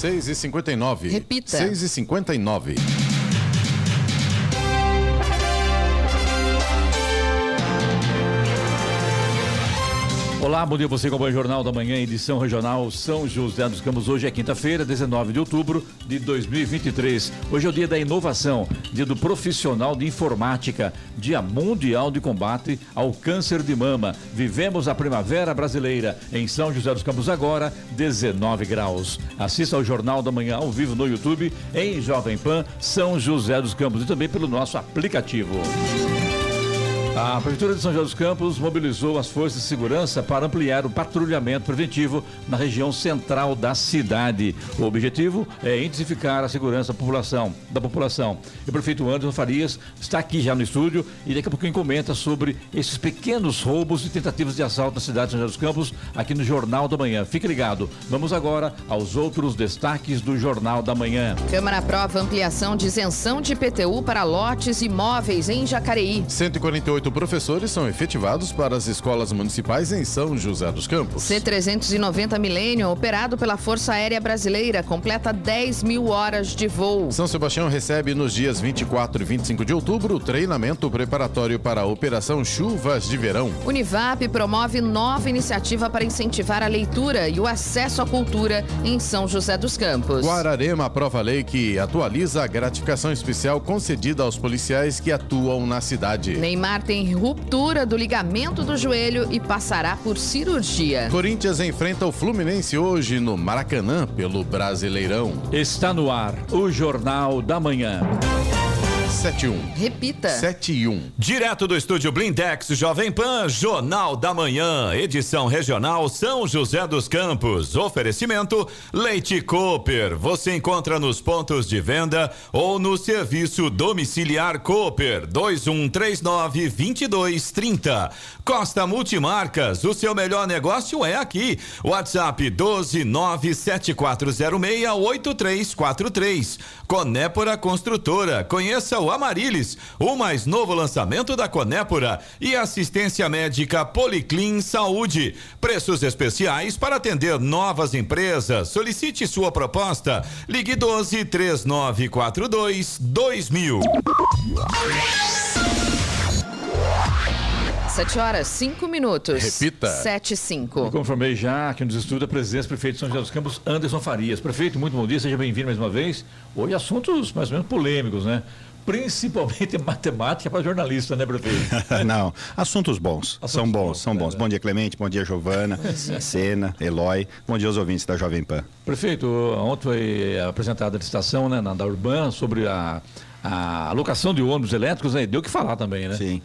6 e 59 Repita. 6 Olá, bom dia você com o Jornal da Manhã, edição regional São José dos Campos. Hoje é quinta-feira, 19 de outubro de 2023. Hoje é o dia da inovação, dia do profissional de informática, dia mundial de combate ao câncer de mama. Vivemos a primavera brasileira em São José dos Campos agora, 19 graus. Assista ao Jornal da Manhã ao vivo no YouTube, em Jovem Pan, São José dos Campos e também pelo nosso aplicativo. A Prefeitura de São José dos Campos mobilizou as forças de segurança para ampliar o patrulhamento preventivo na região central da cidade. O objetivo é intensificar a segurança da população. Da população. E o prefeito Anderson Farias está aqui já no estúdio e daqui a pouquinho comenta sobre esses pequenos roubos e tentativas de assalto na cidade de São José dos Campos aqui no Jornal da Manhã. Fique ligado. Vamos agora aos outros destaques do Jornal da Manhã. Câmara aprova ampliação de isenção de IPTU para lotes imóveis em Jacareí. 148 professores são efetivados para as escolas municipais em São José dos Campos. C-390 Millennium, operado pela Força Aérea Brasileira, completa 10 mil horas de voo. São Sebastião recebe nos dias 24 e 25 de outubro o treinamento preparatório para a Operação Chuvas de Verão. Univap promove nova iniciativa para incentivar a leitura e o acesso à cultura em São José dos Campos. Guararema aprova a lei que atualiza a gratificação especial concedida aos policiais que atuam na cidade. Neymar tem ruptura do ligamento do joelho e passará por cirurgia. Corinthians enfrenta o Fluminense hoje no Maracanã pelo Brasileirão. Está no ar o Jornal da Manhã. 71. Repita. 7 e 1. Direto do estúdio Blindex Jovem Pan, Jornal da Manhã, edição regional São José dos Campos. Oferecimento Leite Cooper. Você encontra nos pontos de venda ou no serviço domiciliar Cooper 2139 2230. Costa Multimarcas, o seu melhor negócio é aqui. WhatsApp 12974068343. Conépora Construtora. Conheça o Amarilis, o mais novo lançamento da Conépora e assistência médica Policlin Saúde. Preços especiais para atender novas empresas. Solicite sua proposta. Ligue 12 3942 2000. 7 horas, 5 minutos. Repita. 7 e 5. Conformei já aqui nos estúdios a presença do prefeito de São José dos Campos, Anderson Farias. Prefeito, muito bom dia, seja bem-vindo mais uma vez. Hoje assuntos mais ou menos polêmicos, né? Principalmente matemática para jornalista, né, prefeito? Não, assuntos bons. Assuntos são bons, bons, são bons. é. Bom dia, Clemente. Bom dia, Giovana, Sena, Eloy. Bom dia aos ouvintes da Jovem Pan. Prefeito, ontem foi apresentada a licitação né, na da Urban sobre a, a alocação de ônibus elétricos, né? Deu o que falar também, né? Sim.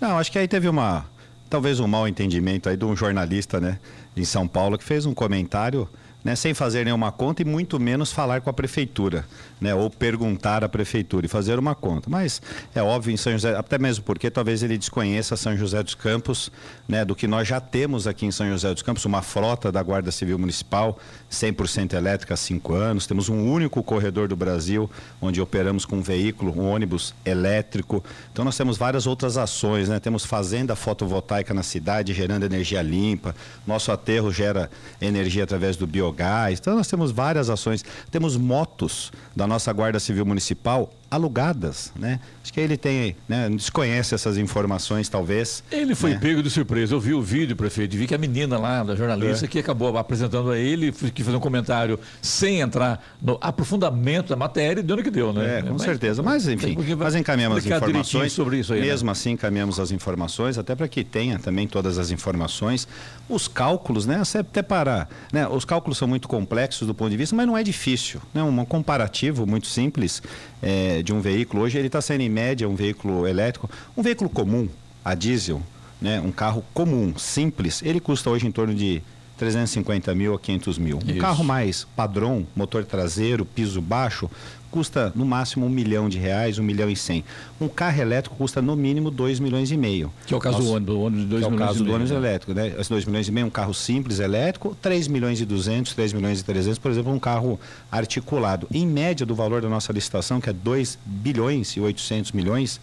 Não, acho que aí teve uma. Talvez um mau entendimento aí de um jornalista, né, em São Paulo, que fez um comentário. Né, sem fazer nenhuma conta e muito menos falar com a prefeitura, né, ou perguntar à prefeitura e fazer uma conta. Mas é óbvio em São José, até mesmo porque talvez ele desconheça São José dos Campos, né, do que nós já temos aqui em São José dos Campos, uma frota da Guarda Civil Municipal 100% elétrica há cinco anos. Temos um único corredor do Brasil onde operamos com um veículo, um ônibus elétrico. Então nós temos várias outras ações, né? Temos fazenda fotovoltaica na cidade gerando energia limpa. Nosso aterro gera energia através do biogás. Então nós temos várias ações. Temos motos da nossa Guarda Civil Municipal alugadas, né? Acho que ele tem, né, desconhece essas informações talvez. Ele foi né? pego de surpresa. Eu vi o vídeo, prefeito, e vi que a menina lá, da jornalista, É. que acabou apresentando a ele, que fez um comentário sem entrar no aprofundamento da matéria e deu no que deu, né? É, com Mas- certeza. Mas, enfim, nós encaminhamos as informações. sobre isso aí. né? Mesmo assim, encaminhamos as informações, até para que tenha também todas as informações. Os cálculos, né? Até para. Né, os cálculos são muito complexos do ponto de vista, mas não é difícil. Né, um comparativo muito simples é, de um veículo. Hoje ele está sendo, em média, um veículo elétrico. Um veículo comum, a diesel, né, um carro comum, simples, ele custa hoje em torno de 350 mil a 500 mil. Um Isso. carro mais padrão, motor traseiro, piso baixo, custa no máximo um milhão de reais, um milhão e cem. Um carro elétrico custa no mínimo dois milhões e meio. Que é o caso Nossa, do ônibus, ônibus de 2 que é o milhões caso do ônibus né? elétrico, né? Esse 2 milhões e meio, um carro simples elétrico, 3 milhões e 200, 3 milhões e 300, por exemplo, um carro articulado. Em média do valor da nossa licitação, que é 2 bilhões e 800 milhões,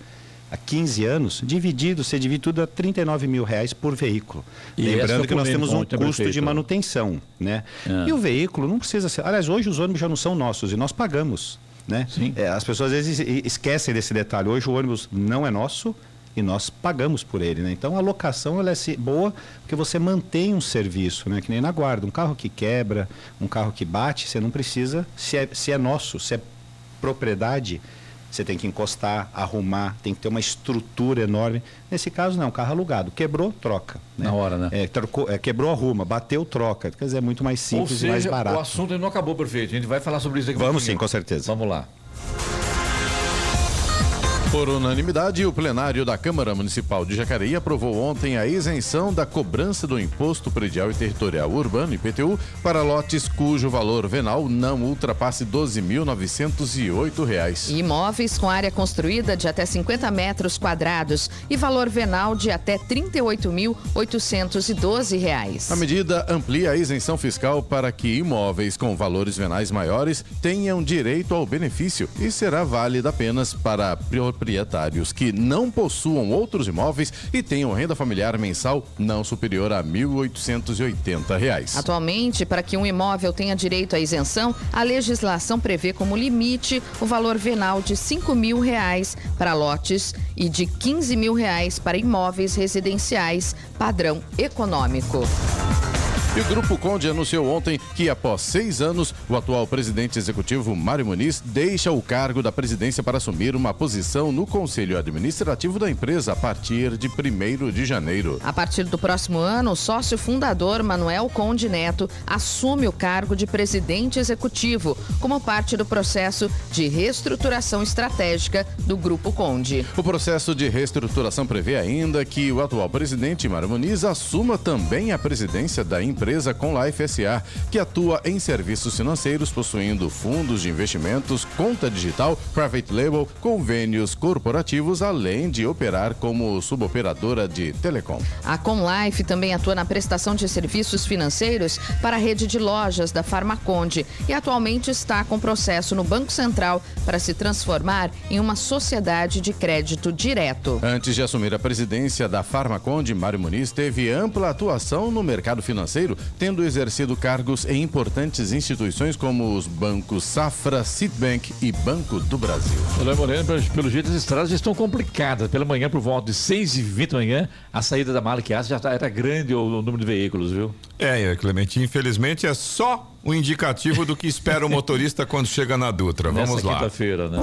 há 15 anos, dividido, você divide tudo a 39 mil reais por veículo. E Lembrando que nós temos um custo de manutenção, né? É. E o veículo não precisa ser. Aliás, hoje os ônibus já não são nossos e nós pagamos. Né? É, as pessoas às vezes esquecem desse detalhe. Hoje o ônibus não é nosso, e nós pagamos por ele. Né? Então a locação ela é boa porque você mantém um serviço, né? que nem na guarda. Um carro que quebra, um carro que bate, você não precisa, se é, se é nosso, se é propriedade, você tem que encostar, arrumar, tem que ter uma estrutura enorme. Nesse caso, não, carro alugado. Quebrou, troca. Né? Na hora, né? É, trocou, é, quebrou, arruma. Bateu, troca. Quer dizer, é muito mais simples seja, e mais barato. O assunto não acabou, perfeito. A gente vai falar sobre isso aqui. Vamos sim, com certeza. Vamos lá. Por unanimidade, o plenário da Câmara Municipal de Jacareí aprovou ontem a isenção da cobrança do Imposto Predial e Territorial Urbano, IPTU, para lotes cujo valor venal não ultrapasse R$ 12.908. Imóveis com área construída de até 50 metros quadrados e valor venal de até R$ 38.812. A medida amplia a isenção fiscal para que imóveis com valores venais maiores tenham direito ao benefício e será válida apenas para proprietários que não possuam outros imóveis e tenham renda familiar mensal não superior a R$ 1.880. Atualmente, para que um imóvel tenha direito à isenção, a legislação prevê como limite o valor venal de 5 mil reais para lotes e de 15 mil reais para imóveis residenciais padrão econômico. E o Grupo Conde anunciou ontem que, após seis anos, o atual presidente executivo Mário Muniz deixa o cargo da presidência para assumir uma posição no Conselho Administrativo da empresa a partir de 1 de janeiro. A partir do próximo ano, o sócio fundador Manuel Conde Neto assume o cargo de presidente executivo, como parte do processo de reestruturação estratégica do Grupo Conde. O processo de reestruturação prevê ainda que o atual presidente Mário Muniz assuma também a presidência da empresa empresa com Life SA, que atua em serviços financeiros, possuindo fundos de investimentos, conta digital, private label, convênios corporativos, além de operar como suboperadora de telecom. A Conlife também atua na prestação de serviços financeiros para a rede de lojas da Farmaconde e atualmente está com processo no Banco Central para se transformar em uma sociedade de crédito direto. Antes de assumir a presidência da Farmaconde, Mário Muniz teve ampla atuação no mercado financeiro tendo exercido cargos em importantes instituições como os bancos Safra, Citibank e Banco do Brasil. Olha, Moreno, pelo, jeito as estradas já estão complicadas. Pela manhã, por volta de 6 e 20 da manhã, a saída da Malquias já tá, era grande o, o número de veículos, viu? É, Clemente, infelizmente é só um indicativo do que espera o motorista quando chega na Dutra. Vamos Nessa lá. quinta-feira, né?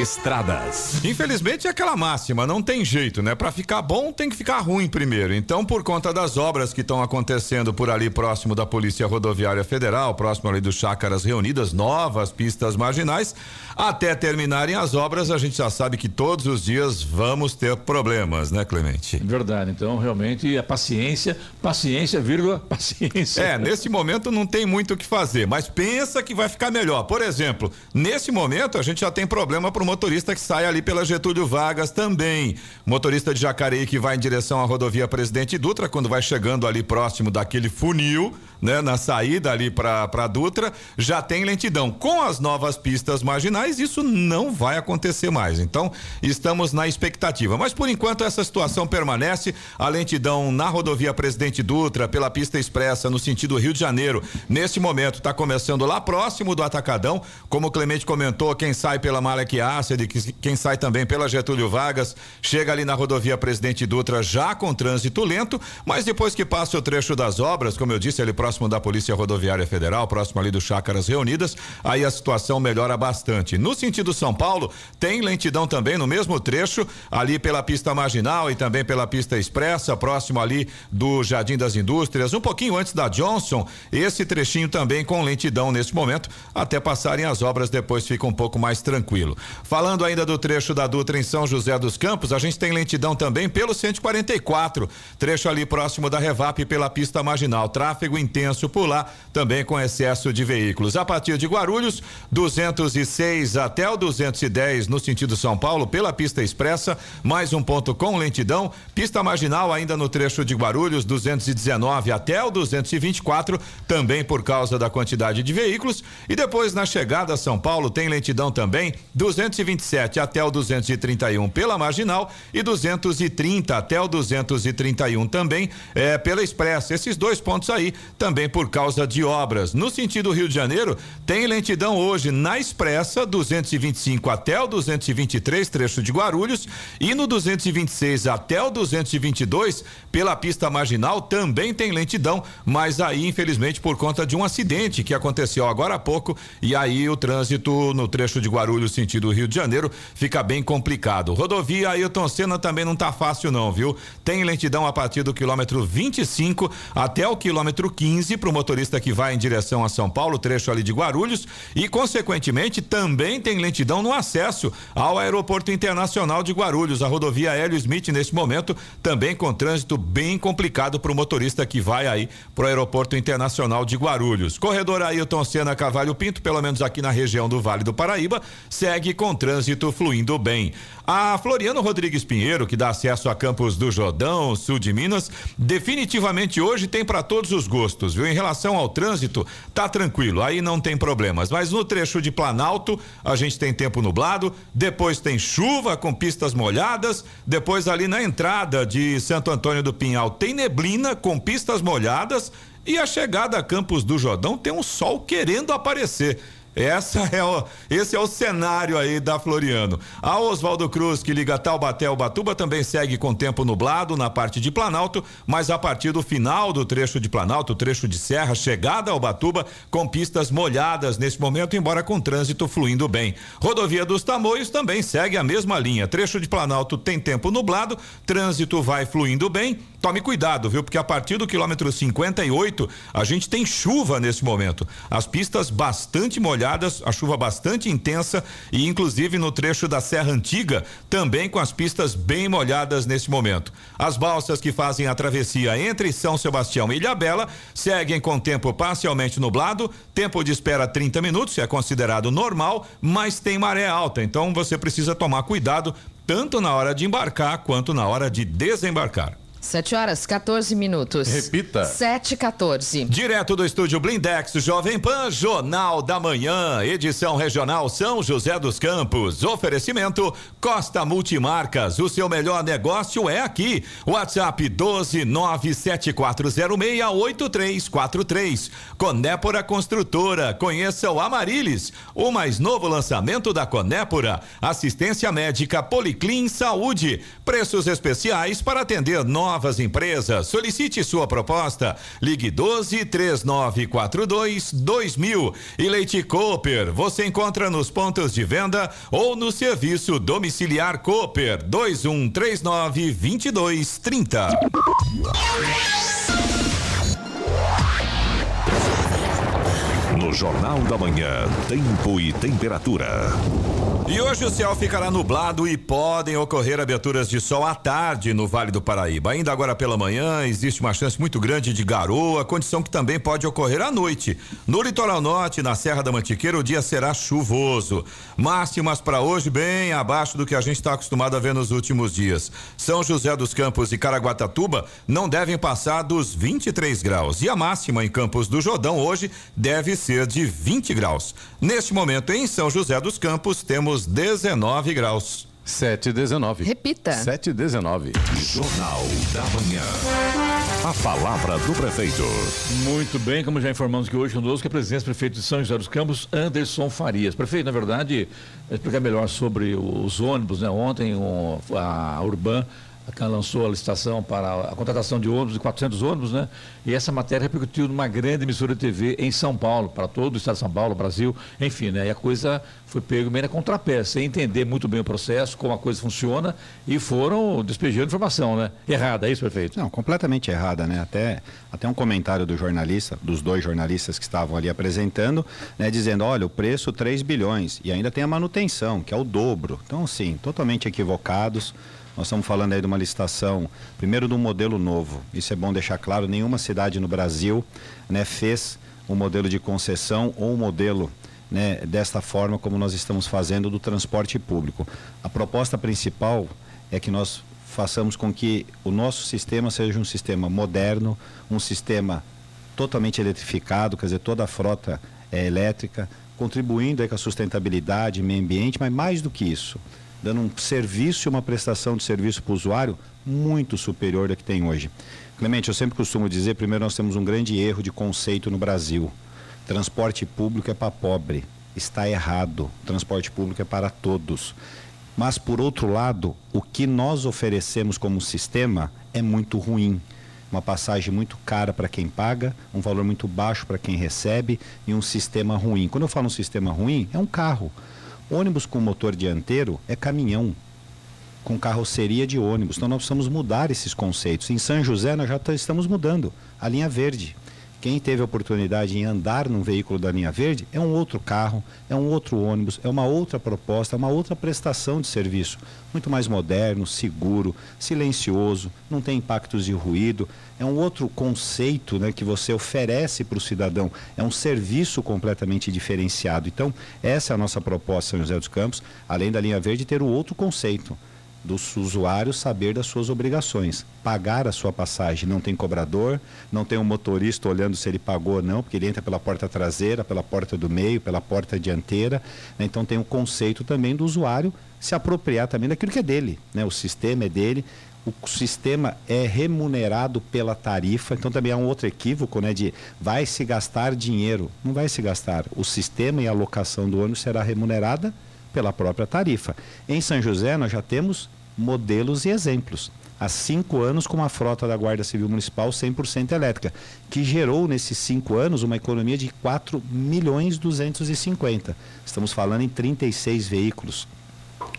Estradas. Infelizmente é aquela máxima, não tem jeito, né? Para ficar bom tem que ficar ruim primeiro. Então, por conta das obras que estão acontecendo por ali próximo da Polícia Rodoviária Federal, próximo ali do Chácaras Reunidas, novas pistas marginais, até terminarem as obras, a gente já sabe que todos os dias vamos ter problemas, né, Clemente? Verdade. Então, realmente, a paciência, paciência, vírgula, paciência. É, nesse momento não tem muito o que fazer, mas pensa que vai ficar melhor. Por exemplo, nesse momento a gente já tem problema para o motorista que sai ali pela Getúlio Vargas também. Motorista de Jacareí que vai em direção à rodovia Presidente Dutra, quando vai chegando ali próximo daquele funil, né, na saída ali para Dutra, já tem lentidão. Com as novas pistas marginais, isso não vai acontecer mais. Então, estamos na expectativa. Mas por enquanto essa situação permanece. A lentidão na rodovia Presidente Dutra, pela pista expressa no sentido Rio de Janeiro, nesse momento está começando lá próximo do Atacadão. Como o Clemente comentou, quem sai pela Malek Acid, quem sai também pela Getúlio Vargas, chega ali na rodovia Presidente Dutra já com trânsito lento, mas depois que passa o trecho das obras, como eu disse, ali próximo da Polícia Rodoviária Federal, próximo ali do Chácaras Reunidas, aí a situação melhora bastante. No sentido São Paulo, tem lentidão também no mesmo trecho, ali pela pista marginal e também pela pista expressa, próximo ali do Jardim das Indústrias, um pouquinho antes da Johnson, esse trechinho também com lentidão nesse momento, até passarem as obras, depois fica um pouco mais tranquilo. Falando ainda do trecho da Dutra em São José dos Campos, a gente tem lentidão também pelo 144, trecho ali próximo da Revap pela pista marginal, tráfego intenso por lá, também com excesso de veículos. A partir de Guarulhos, 206 até o 210 no sentido São Paulo, pela pista expressa, mais um ponto com lentidão. Pista marginal ainda no trecho de Guarulhos, 219 até o 224, também por causa da quantidade de veículos. E depois na chegada a São Paulo tem lentidão também, 227 até o 231 pela marginal e 230 até o 231 também é, pela expressa. Esses dois pontos aí também por causa de obras. No sentido Rio de Janeiro, tem lentidão hoje na expressa, 225 até o 223, trecho de Guarulhos, e no 226 até o 222, pela pista marginal, também tem lentidão, mas aí, infelizmente, por conta de um acidente que aconteceu agora há pouco, e aí o trânsito no trecho de Guarulhos, sentido Rio de Janeiro, fica bem complicado. Rodovia Ailton Senna também não tá fácil, não, viu? Tem lentidão a partir do quilômetro 25 até o quilômetro 15 para o motorista que vai em direção a São Paulo, trecho ali de Guarulhos, e consequentemente também tem lentidão no acesso ao aeroporto internacional de Guarulhos. A rodovia Hélio Smith neste momento também com trânsito bem complicado para o motorista que vai aí para o aeroporto internacional de Guarulhos. Corredor Ailton Senna Cavalho Pinto, pelo menos aqui na região do Vale do Paraíba, segue com trânsito fluindo bem. A Floriano Rodrigues Pinheiro, que dá acesso a Campos do Jordão, sul de Minas, definitivamente hoje tem para todos os gostos, viu? Em relação ao trânsito, tá tranquilo, aí não tem problemas. Mas no trecho de Planalto, a gente tem tempo nublado, depois tem chuva com pistas molhadas, depois ali na entrada de Santo Antônio do Pinhal tem neblina com pistas molhadas e a chegada a Campos do Jordão tem um sol querendo aparecer. Essa é o, esse é o cenário aí da Floriano. A Oswaldo Cruz, que liga Taubaté ao Batuba, também segue com tempo nublado na parte de Planalto, mas a partir do final do trecho de Planalto, trecho de Serra, chegada ao Batuba, com pistas molhadas nesse momento, embora com trânsito fluindo bem. Rodovia dos Tamoios também segue a mesma linha. Trecho de Planalto tem tempo nublado, trânsito vai fluindo bem. Tome cuidado, viu? Porque a partir do quilômetro 58, a gente tem chuva nesse momento. As pistas bastante molhadas a chuva bastante intensa e inclusive no trecho da Serra Antiga, também com as pistas bem molhadas nesse momento. As balsas que fazem a travessia entre São Sebastião e Ilhabela seguem com tempo parcialmente nublado, tempo de espera 30 minutos, é considerado normal, mas tem maré alta, então você precisa tomar cuidado tanto na hora de embarcar quanto na hora de desembarcar. 7 horas 14 minutos. Repita. 7 14. Direto do estúdio Blindex Jovem Pan, Jornal da Manhã, edição regional São José dos Campos. Oferecimento Costa Multimarcas. O seu melhor negócio é aqui. WhatsApp 12974068343. Conépora Construtora. Conheça o Amarilis, o mais novo lançamento da Conépora. Assistência médica Policlin Saúde. Preços especiais para atender nós novas empresas. Solicite sua proposta. Ligue 12 3942 2000. E Leite Cooper, você encontra nos pontos de venda ou no serviço domiciliar Cooper 2139 2230. No Jornal da Manhã, tempo e temperatura. E hoje o céu ficará nublado e podem ocorrer aberturas de sol à tarde no Vale do Paraíba. Ainda agora pela manhã existe uma chance muito grande de garoa, condição que também pode ocorrer à noite. No litoral norte, na Serra da Mantiqueira, o dia será chuvoso. Máximas para hoje bem abaixo do que a gente está acostumado a ver nos últimos dias. São José dos Campos e Caraguatatuba não devem passar dos 23 graus. E a máxima em Campos do Jordão hoje deve ser de 20 graus. Neste momento, em São José dos Campos, temos 19 graus. 7 e 19. Repita. 7 e 19. Jornal da Manhã. A palavra do prefeito. Muito bem, como já informamos que hoje conosco é a presidente do prefeito de São José dos Campos, Anderson Farias. Prefeito, na verdade, explicar melhor sobre os ônibus, né? Ontem um, a Urban lançou a licitação para a contratação de ônibus, de 400 ônibus, né? E essa matéria repercutiu numa grande emissora de TV em São Paulo, para todo o estado de São Paulo, Brasil, enfim, né? E a coisa foi pego meio na contrapé, sem entender muito bem o processo, como a coisa funciona, e foram despejando informação, né? Errada, é isso, prefeito? Não, completamente errada, né? Até, até um comentário do jornalista, dos dois jornalistas que estavam ali apresentando, né? Dizendo, olha, o preço 3 bilhões, e ainda tem a manutenção, que é o dobro. Então, sim, totalmente equivocados Nós estamos falando aí de uma licitação, primeiro de um modelo novo. Isso é bom deixar claro, nenhuma cidade no Brasil né, fez um modelo de concessão ou um modelo né, desta forma como nós estamos fazendo do transporte público. A proposta principal é que nós façamos com que o nosso sistema seja um sistema moderno, um sistema totalmente eletrificado, quer dizer, toda a frota é elétrica, contribuindo com a sustentabilidade, meio ambiente, mas mais do que isso, dando um serviço e uma prestação de serviço para o usuário muito superior da que tem hoje. Clemente, eu sempre costumo dizer, primeiro nós temos um grande erro de conceito no Brasil. Transporte público é para pobre. Está errado. Transporte público é para todos. Mas, por outro lado, o que nós oferecemos como sistema é muito ruim. Uma passagem muito cara para quem paga, um valor muito baixo para quem recebe e um sistema ruim. Quando eu falo um sistema ruim, é um carro. Ônibus com motor dianteiro é caminhão, com carroceria de ônibus. Então nós precisamos mudar esses conceitos. Em São José nós já estamos mudando a linha verde. Quem teve a oportunidade de andar num veículo da linha verde é um outro carro, é um outro ônibus, é uma outra proposta, é uma outra prestação de serviço. Muito mais moderno, seguro, silencioso, não tem impactos de ruído. É um outro conceito né, que você oferece para o cidadão. É um serviço completamente diferenciado. Então, essa é a nossa proposta, São José dos Campos, além da linha verde, ter o um outro conceito do usuário saber das suas obrigações, pagar a sua passagem. Não tem cobrador, não tem um motorista olhando se ele pagou ou não, porque ele entra pela porta traseira, pela porta do meio, pela porta dianteira. Né? Então tem o um conceito também do usuário se apropriar também daquilo que é dele. Né? O sistema é dele, o sistema é remunerado pela tarifa, então também há um outro equívoco, né, de vai se gastar dinheiro. Não vai se gastar. O sistema e a alocação do ônibus será remunerada pela própria tarifa. Em São José nós já temos modelos e exemplos. Há cinco anos com uma frota da Guarda Civil Municipal 100% elétrica, que gerou nesses cinco anos uma economia de 4 milhões 250. Estamos falando em 36 veículos.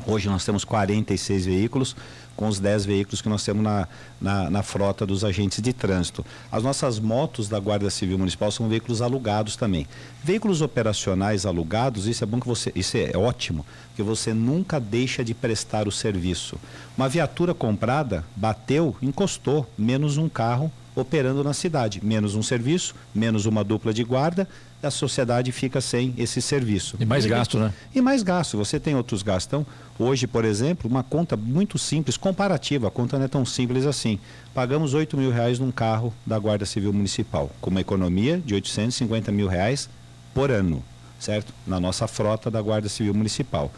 Hoje nós temos 46 veículos, com os 10 veículos que nós temos na, na, na, frota dos agentes de trânsito. As nossas motos da Guarda Civil Municipal são veículos alugados também. Veículos operacionais alugados, isso é bom que você, isso é ótimo, que você nunca deixa de prestar o serviço. Uma viatura comprada, bateu, encostou, menos um carro operando na cidade, menos um serviço, menos uma dupla de guarda, a sociedade fica sem esse serviço. E mais gasto, né? E mais gasto. Você tem outros gastos. Então, hoje, por exemplo, uma conta muito simples, comparativa, a conta não é tão simples assim. Pagamos 8 mil reais num carro da Guarda Civil Municipal, com uma economia de 850 mil reais por ano, certo? Na nossa frota da Guarda Civil Municipal.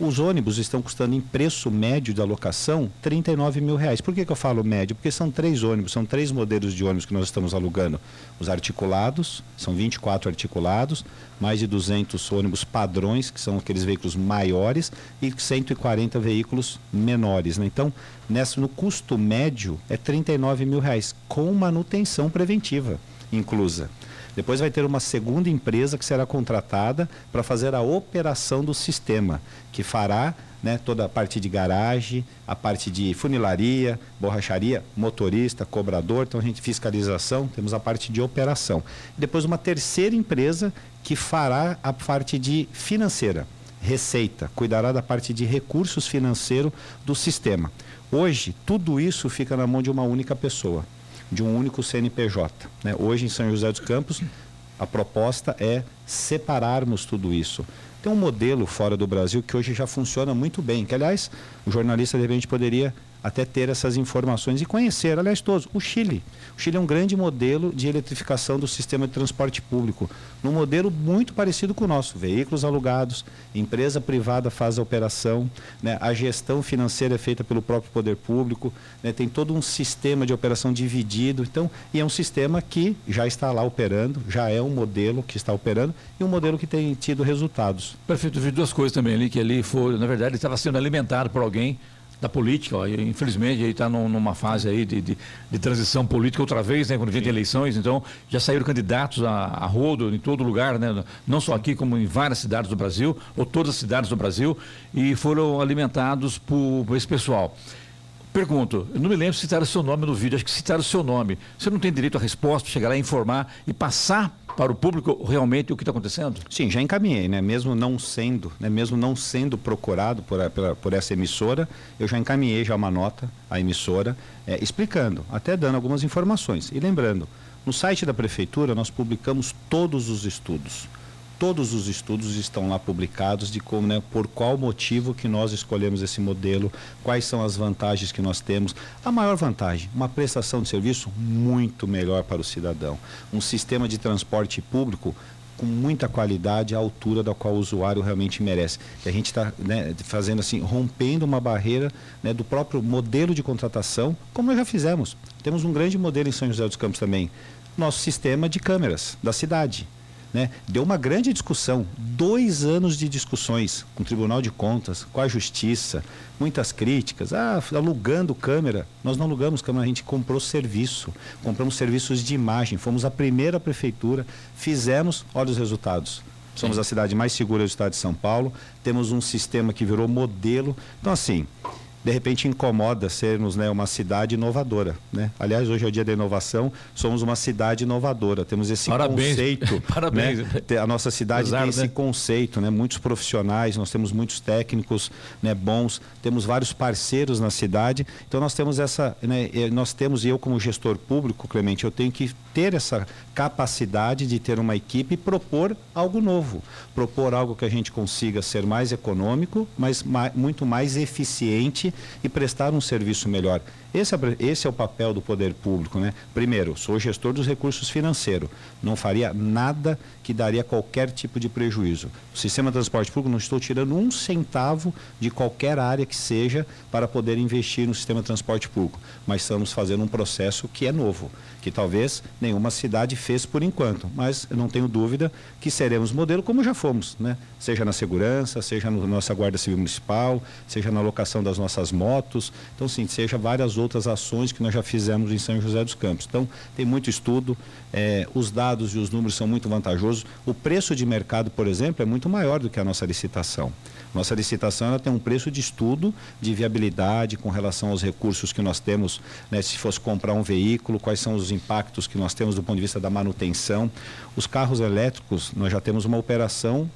Os ônibus estão custando em preço médio da locação 39 mil reais. Por que, que eu falo médio? Porque são três ônibus, são três modelos de ônibus que nós estamos alugando. Os articulados, são 24 articulados, mais de 200 ônibus padrões, que são aqueles veículos maiores, e 140 veículos menores. Né? Então, nessa, no custo médio é 39 mil reais, com manutenção preventiva inclusa. Depois vai ter uma segunda empresa que será contratada para fazer a operação do sistema, que fará né, toda a parte de garagem, a parte de funilaria, borracharia, motorista, cobrador, então a gente fiscalização, temos a parte de operação. Depois uma terceira empresa que fará a parte de financeira, receita, cuidará da parte de recursos financeiros do sistema. Hoje, tudo isso fica na mão de uma única pessoa de um único CNPJ. Né? Hoje, em São José dos Campos, a proposta é separarmos tudo isso. Tem um modelo fora do Brasil que hoje já funciona muito bem, que, aliás, o jornalista de repente poderia até ter essas informações e conhecer, aliás, todos. O Chile. O Chile é um grande modelo de eletrificação do sistema de transporte público, num modelo muito parecido com o nosso. Veículos alugados, empresa privada faz a operação, né? a gestão financeira é feita pelo próprio poder público, né? tem todo um sistema de operação dividido. Então, e é um sistema que já está lá operando, já é um modelo que está operando e um modelo que tem tido resultados. Perfeito, vi duas coisas também ali, que ali foi, na verdade, estava sendo alimentado por alguém da política. Ó, infelizmente, está numa fase aí de, de, de, transição política outra vez, né, quando vem eleições. Então, já saíram candidatos a, a rodo em todo lugar, né, não só aqui, como em várias cidades do Brasil, ou todas as cidades do Brasil, e foram alimentados por, por esse pessoal Pergunto, não me lembro se citaram o seu nome no vídeo, acho que citaram o seu nome. Você não tem direito à resposta, chegar lá, informar e passar para o público realmente o que está acontecendo? Sim, já encaminhei, né? Mesmo não sendo, né? mesmo não sendo procurado por, por, por essa emissora, eu já encaminhei já uma nota à emissora é, explicando, até dando algumas informações. E lembrando, no site da prefeitura nós publicamos todos os estudos todos os estudos estão lá publicados de como, né, por qual motivo que nós escolhemos esse modelo, quais são as vantagens que nós temos. A maior vantagem, uma prestação de serviço muito melhor para o cidadão, um sistema de transporte público com muita qualidade à altura da qual o usuário realmente merece. E a gente está né, fazendo assim, rompendo uma barreira né, do próprio modelo de contratação, como nós já fizemos. Temos um grande modelo em São José dos Campos também, nosso sistema de câmeras da cidade. Né? Deu uma grande discussão, dois anos de discussões com o Tribunal de Contas, com a Justiça, muitas críticas. Ah, alugando câmera. Nós não alugamos câmera, a gente comprou serviço. Compramos serviços de imagem. Fomos a primeira prefeitura, fizemos, olha os resultados. Somos a cidade mais segura do estado de São Paulo, temos um sistema que virou modelo. Então, assim, de repente incomoda sermos né, uma cidade inovadora. Né? Aliás, hoje é o dia da inovação, somos uma cidade inovadora. Temos esse Parabéns. conceito. Parabéns. Né? A nossa cidade Exato, tem esse né? conceito, né? muitos profissionais, nós temos muitos técnicos né, bons, temos vários parceiros na cidade. Então nós temos essa, né, nós temos, e eu como gestor público, Clemente, eu tenho que ter essa capacidade de ter uma equipe e propor algo novo. Propor algo que a gente consiga ser mais econômico, mas mais, muito mais eficiente e prestar um serviço melhor. Esse é, esse é o papel do poder público, né? Primeiro, sou gestor dos recursos financeiros. Não faria nada que daria qualquer tipo de prejuízo. O sistema de transporte público, não estou tirando um centavo de qualquer área que seja para poder investir no sistema de transporte público. Mas estamos fazendo um processo que é novo, que talvez nenhuma cidade fez por enquanto. Mas não tenho dúvida que seremos modelo como já fomos, né? Seja na segurança, seja na nossa Guarda Civil Municipal, seja na locação das nossas motos. Então, sim, seja várias outras ações que nós já fizemos em São José dos Campos. Então, tem muito estudo, é, os dados e os números são muito vantajosos. O preço de mercado, por exemplo, é muito maior do que a nossa licitação. Nossa licitação ela tem um preço de estudo de viabilidade com relação aos recursos que nós temos, né, se fosse comprar um veículo, quais são os impactos que nós temos do ponto de vista da manutenção. Os carros elétricos, nós já temos uma operação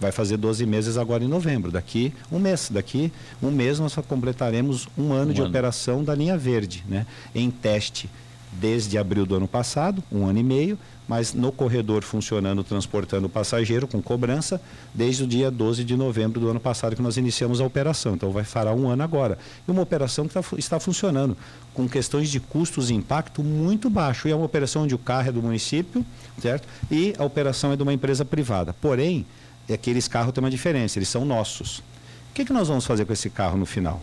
vai fazer 12 meses agora em novembro. Daqui um mês, daqui um mês nós completaremos um ano um de ano. operação da linha verde, né? Em teste desde abril do ano passado, um ano e meio, mas no corredor funcionando, transportando passageiro com cobrança, desde o dia 12 de novembro do ano passado que nós iniciamos a operação. Então vai fará um ano agora. E uma operação que tá, está funcionando com questões de custos e impacto muito baixo. E é uma operação onde o carro é do município, certo? E a operação é de uma empresa privada. Porém, aqueles carros têm uma diferença, eles são nossos. O que, que nós vamos fazer com esse carro no final?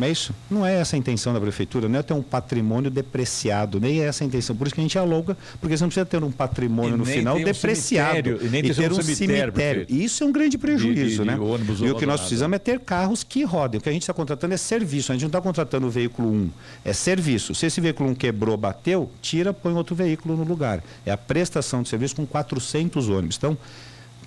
Não é isso? Não é essa a intenção da prefeitura, não é ter um patrimônio depreciado, nem é essa a intenção. Por isso que a gente aluga, porque você não precisa ter um patrimônio no final um depreciado e, nem e ter um, um cemitério. cemitério. Isso é um grande prejuízo, de, de, né? De e o que nós precisamos é ter carros que rodem. O que a gente está contratando é serviço. A gente não está contratando o veículo 1, é serviço. Se esse veículo 1 quebrou, bateu, tira, põe outro veículo no lugar. É a prestação de serviço com 400 ônibus. Então,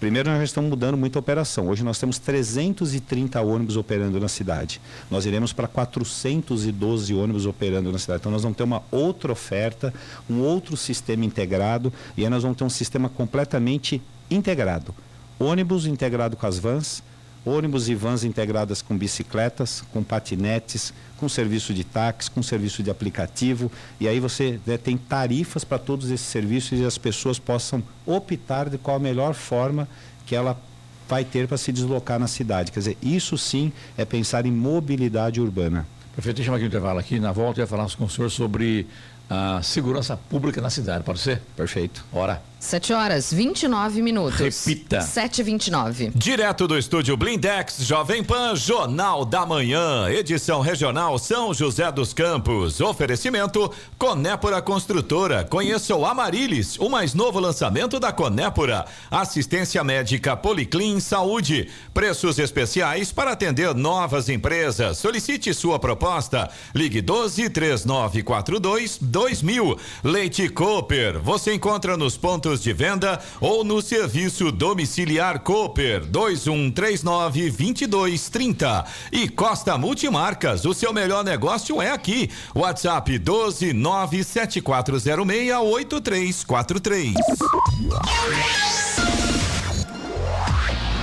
Primeiro, nós já estamos mudando muito a operação. Hoje nós temos 330 ônibus operando na cidade. Nós iremos para 412 ônibus operando na cidade. Então nós vamos ter uma outra oferta, um outro sistema integrado e aí nós vamos ter um sistema completamente integrado. Ônibus integrado com as vans, ônibus e vans integradas com bicicletas, com patinetes, com serviço de táxi, com serviço de aplicativo. E aí você né, tem tarifas para todos esses serviços e as pessoas possam optar de qual a melhor forma que ela vai ter para se deslocar na cidade. Quer dizer, isso sim é pensar em mobilidade urbana. Prefeito, deixa eu aqui um intervalo aqui. Na volta eu ia falar com o senhor sobre a segurança pública na cidade, pode ser? Perfeito. Ora. 7 horas 29 minutos. Repita. 7h29. Direto do estúdio Blindex Jovem Pan, Jornal da Manhã, edição regional São José dos Campos. Oferecimento Conépora Construtora. Conheça o Amarilis, o mais novo lançamento da Conépora. Assistência médica Policlin Saúde. Preços especiais para atender novas empresas. Solicite sua proposta. Ligue 12 3942 2000. Leite Cooper. Você encontra nos pontos pontos de venda ou no serviço domiciliar Cooper 2139 2230. E Costa Multimarcas, o seu melhor negócio é aqui. WhatsApp 12974068343.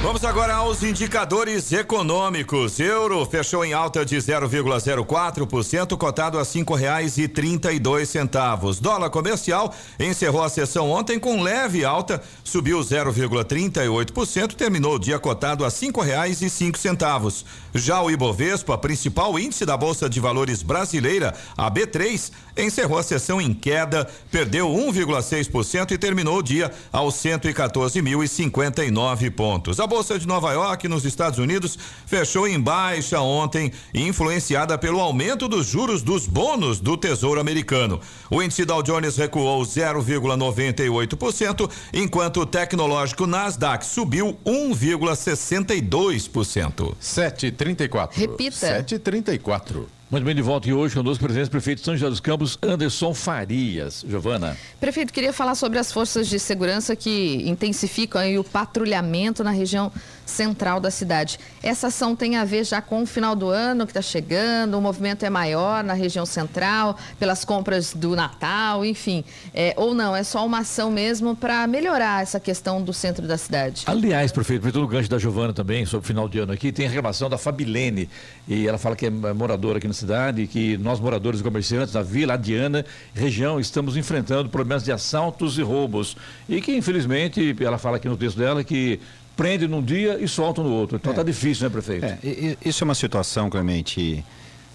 Vamos agora aos indicadores econômicos. Euro fechou em alta de 0,04%, cotado a cinco reais e trinta e dois centavos. Dólar comercial encerrou a sessão ontem com leve alta, subiu 0,38%, terminou o dia cotado a cinco reais e cinco centavos. Já o Ibovespa, principal índice da Bolsa de Valores brasileira, a B3, encerrou a sessão em queda, perdeu 1,6% e terminou o dia aos 114.059 pontos. A Bolsa de Nova York, nos Estados Unidos, fechou em baixa ontem, influenciada pelo aumento dos juros dos bônus do Tesouro Americano. O índice Dow Jones recuou 0,98%, enquanto o tecnológico Nasdaq subiu 1,62%. 7h34. Repita. 7h34. Muito bem, de volta e hoje conosco o presidente prefeito de São José dos Campos, Anderson Farias. Giovana. Prefeito, queria falar sobre as forças de segurança que intensificam o patrulhamento na região central da cidade. Essa ação tem a ver já com o final do ano que está chegando, o movimento é maior na região central, pelas compras do Natal, enfim. É, ou não, é só uma ação mesmo para melhorar essa questão do centro da cidade. Aliás, prefeito, pelo gancho da Giovana também, sobre o final de ano aqui, tem a reclamação da Fabilene. E ela fala que é moradora aqui na cidade, que nós, moradores e comerciantes da Vila Adiana, região, estamos enfrentando problemas de assaltos e roubos. E que, infelizmente, ela fala aqui no texto dela que prende num dia e solta no outro. Então está difícil, né, prefeito? É, isso é uma situação, Clemente,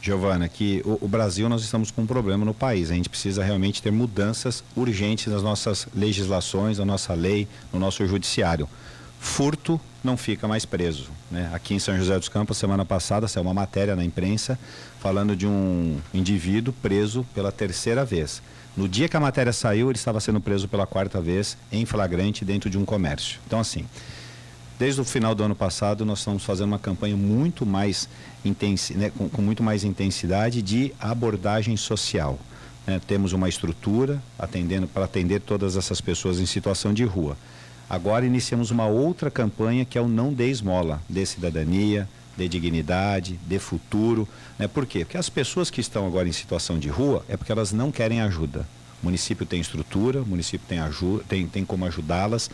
Giovana, que o, o Brasil nós estamos com um problema no país. A gente precisa realmente ter mudanças urgentes nas nossas legislações, na nossa lei, no nosso judiciário. Furto não fica mais preso. Né? Aqui em São José dos Campos, semana passada, saiu uma matéria na imprensa falando de um indivíduo preso pela terceira vez. No dia que a matéria saiu, ele estava sendo preso pela quarta vez em flagrante dentro de um comércio. Então, assim, Desde o final do ano passado, nós estamos fazendo uma campanha muito mais intensi né, com, com muito mais intensidade de abordagem social. né? Temos uma estrutura atendendo para atender todas essas pessoas em situação de rua. Agora iniciamos uma outra campanha que é o não dê esmola, dê cidadania, dê dignidade, dê futuro. Né? Por quê? Porque as pessoas que estão agora em situação de rua é porque elas não querem ajuda. O município tem estrutura, o município tem, tem, tem como ajudá-las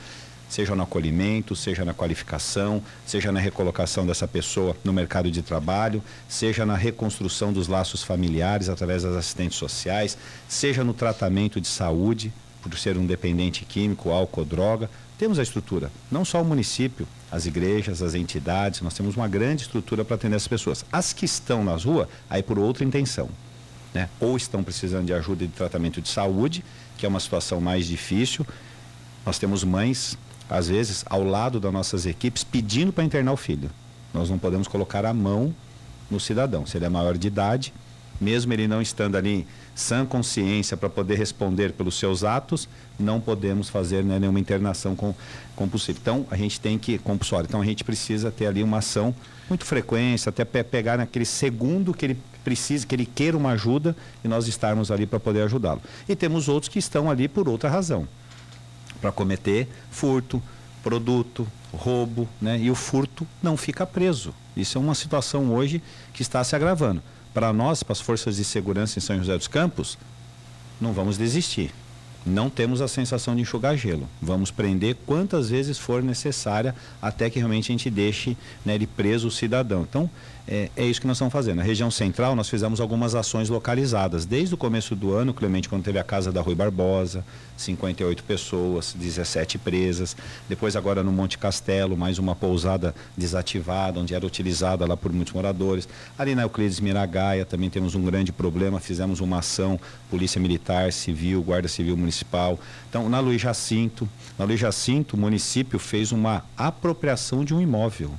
seja no acolhimento, seja na qualificação, seja na recolocação dessa pessoa no mercado de trabalho, seja na reconstrução dos laços familiares através das assistentes sociais, seja no tratamento de saúde, por ser um dependente químico, álcool, droga. Temos a estrutura, não só o município, as igrejas, as entidades, nós temos uma grande estrutura para atender as pessoas. As que estão nas ruas, aí por outra intenção. Né? Ou estão precisando de ajuda de tratamento de saúde, que é uma situação mais difícil. Nós temos mães às vezes, ao lado das nossas equipes, pedindo para internar o filho. Nós não podemos colocar a mão no cidadão. Se ele é maior de idade, mesmo ele não estando ali em sã consciência para poder responder pelos seus atos, não podemos fazer né, nenhuma internação com, compulsiva. Então, a gente tem que, compulsória. Então, a gente precisa ter ali uma ação muito frequente, até pe pegar naquele segundo que ele precisa, que ele queira uma ajuda e nós estarmos ali para poder ajudá-lo. E temos outros que estão ali por outra razão para cometer furto, produto, roubo, né? E o furto não fica preso. Isso é uma situação hoje que está se agravando. Para nós, para as forças de segurança em São José dos Campos, não vamos desistir. Não temos a sensação de enxugar gelo. Vamos prender quantas vezes for necessária até que realmente a gente deixe né, ele preso o cidadão. Então, é, é, isso que nós estamos fazendo. Na região central, nós fizemos algumas ações localizadas. Desde o começo do ano, Clemente, quando teve a casa da Rui Barbosa, 58 pessoas, 17 presas. Depois, agora no Monte Castelo, mais uma pousada desativada, onde era utilizada lá por muitos moradores. Ali na Euclides Miragaia também temos um grande problema. Fizemos uma ação, Polícia Militar, Civil, Guarda Civil Municipal. Então, na Luiz Jacinto, na Luiz Jacinto, o município fez uma apropriação de um imóvel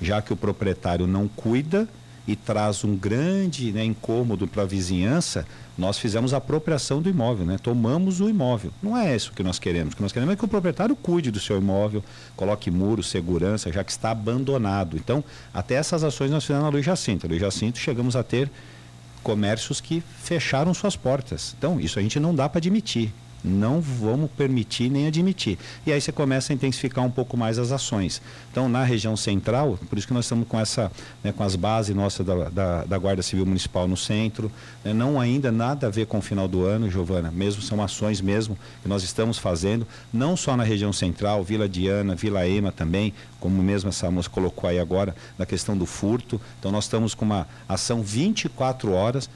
já que o proprietário não cuida e traz um grande né, incômodo para a vizinhança, nós fizemos a apropriação do imóvel, né? tomamos o imóvel. Não é isso que nós queremos. O que nós queremos é que o proprietário cuide do seu imóvel, coloque muros, segurança, já que está abandonado. Então, até essas ações nós fizemos na Luiz Jacinto. Na Luiz Jacinto chegamos a ter comércios que fecharam suas portas. Então, isso a gente não dá para admitir. Não vamos permitir nem admitir. E aí você começa a intensificar um pouco mais as ações. Então, na região central, por isso que nós estamos com essa, né, com as bases nossas da, da, da, Guarda Civil Municipal no centro. Né, não ainda nada a ver com o final do ano, Giovana, mesmo são ações mesmo que nós estamos fazendo, não só na região central, Vila Diana, Vila Ema também, como mesmo essa moça colocou aí agora, na questão do furto. Então, nós estamos com uma ação 24 horas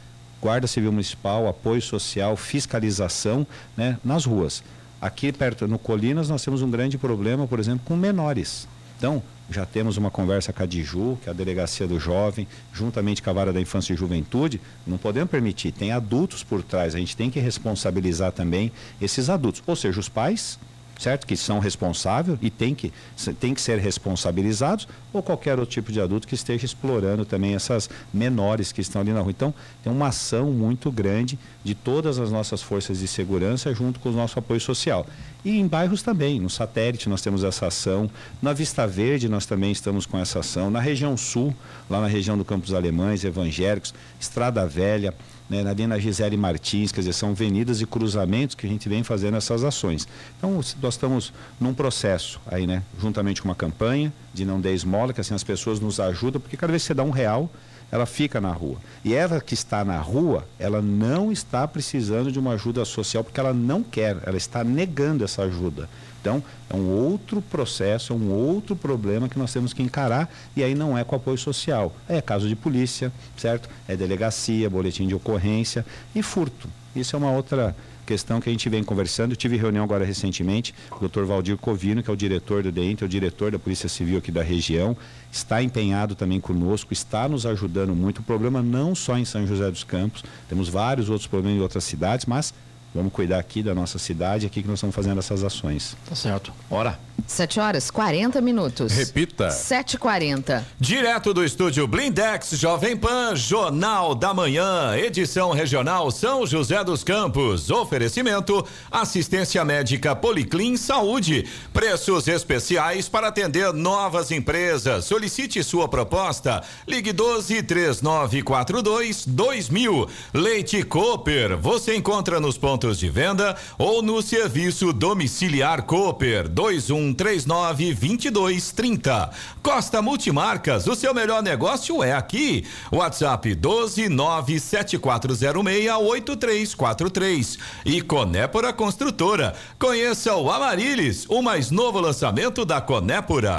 Guarda Civil Municipal, apoio social, fiscalização né, nas ruas. Aqui perto, no Colinas, nós temos um grande problema, por exemplo, com menores. Então, já temos uma conversa com a Diju, que é a Delegacia do Jovem, juntamente com a Vara da Infância e Juventude, não podemos permitir, tem adultos por trás, a gente tem que responsabilizar também esses adultos, ou seja, os pais, certo? Que são responsáveis e tem que, tem que ser responsabilizados, ou qualquer outro tipo de adulto que esteja explorando também essas menores que estão ali na rua. Então, tem uma ação muito grande de todas as nossas forças de segurança junto com o nosso apoio social. E em bairros também, no satélite nós temos essa ação, na Vista Verde nós também estamos com essa ação, na região sul, lá na região do Campos Alemães, evangélicos, Estrada Velha, né, na Gisele Martins, quer dizer, são avenidas e cruzamentos que a gente vem fazendo essas ações. Então, nós estamos num processo aí, né, juntamente com uma campanha de não dê esmola, que assim as pessoas nos ajudam, porque cada vez que você dá um real, ela fica na rua. E ela que está na rua, ela não está precisando de uma ajuda social porque ela não quer, ela está negando essa ajuda. Então, é um outro processo, é um outro problema que nós temos que encarar e aí não é com apoio social. É caso de polícia, certo? É delegacia, boletim de ocorrência e furto. Isso é uma outra questão que a gente vem conversando. Eu tive reunião agora recentemente com o Dr. Valdir Covino, que é o diretor do DENTE, é o diretor da Polícia Civil aqui da região, está empenhado também conosco, está nos ajudando muito. O problema não só em São José dos Campos, temos vários outros problemas em outras cidades, mas Vamos cuidar aqui da nossa cidade, aqui que nós estamos fazendo essas ações. Tá certo. Hora. 7 horas 40 minutos. Repita. 7h40. Direto do estúdio Blindex Jovem Pan, Jornal da Manhã, edição regional São José dos Campos. Oferecimento: assistência médica Policlin Saúde. Preços especiais para atender novas empresas. Solicite sua proposta. Ligue 12 3942 2000. Leite Cooper. Você encontra nos pontos de venda ou no serviço domiciliar Cooper 2139 2230. Costa Multimarcas, o seu melhor negócio é aqui. WhatsApp 12974068343 e Conépora Construtora. Conheça o Amarilis, o mais novo lançamento da Conépora.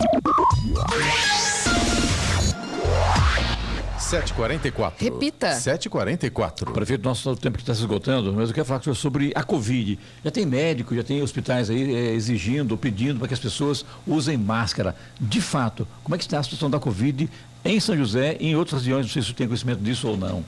7h44. Repita. 7h44. Prefeito, nosso tempo está se esgotando, mas eu quero falar com o senhor sobre a Covid. Já tem médico, já tem hospitais aí é, exigindo, pedindo para que as pessoas usem máscara. De fato, como é que está a situação da Covid em São José e em outras regiões? Não sei se o senhor tem conhecimento disso ou não.